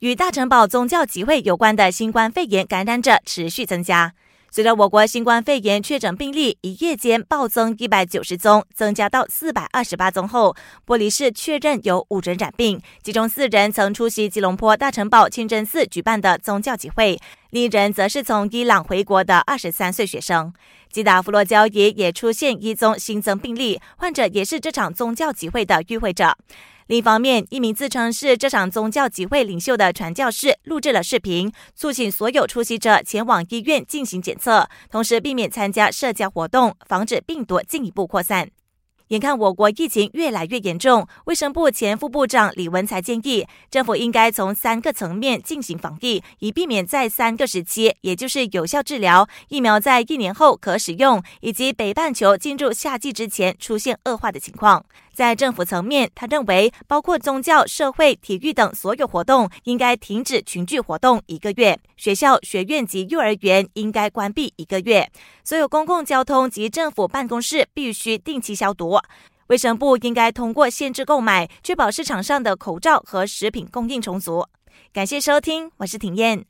与大城堡宗教集会有关的新冠肺炎感染者持续增加。随着我国新冠肺炎确诊病例一夜间暴增一百九十宗，增加到四百二十八宗后，玻璃市确认有五人染病，其中四人曾出席吉隆坡大城堡清真寺举办的宗教集会，另一人则是从伊朗回国的二十三岁学生。吉达弗洛交也也出现一宗新增病例，患者也是这场宗教集会的与会者。另一方面，一名自称是这场宗教集会领袖的传教士录制了视频，促请所有出席者前往医院进行检测，同时避免参加社交活动，防止病毒进一步扩散。眼看我国疫情越来越严重，卫生部前副部长李文才建议，政府应该从三个层面进行防疫，以避免在三个时期，也就是有效治疗、疫苗在一年后可使用，以及北半球进入夏季之前出现恶化的情况。在政府层面，他认为包括宗教、社会、体育等所有活动应该停止群聚活动一个月；学校、学院及幼儿园应该关闭一个月；所有公共交通及政府办公室必须定期消毒。卫生部应该通过限制购买，确保市场上的口罩和食品供应充足。感谢收听，我是婷燕。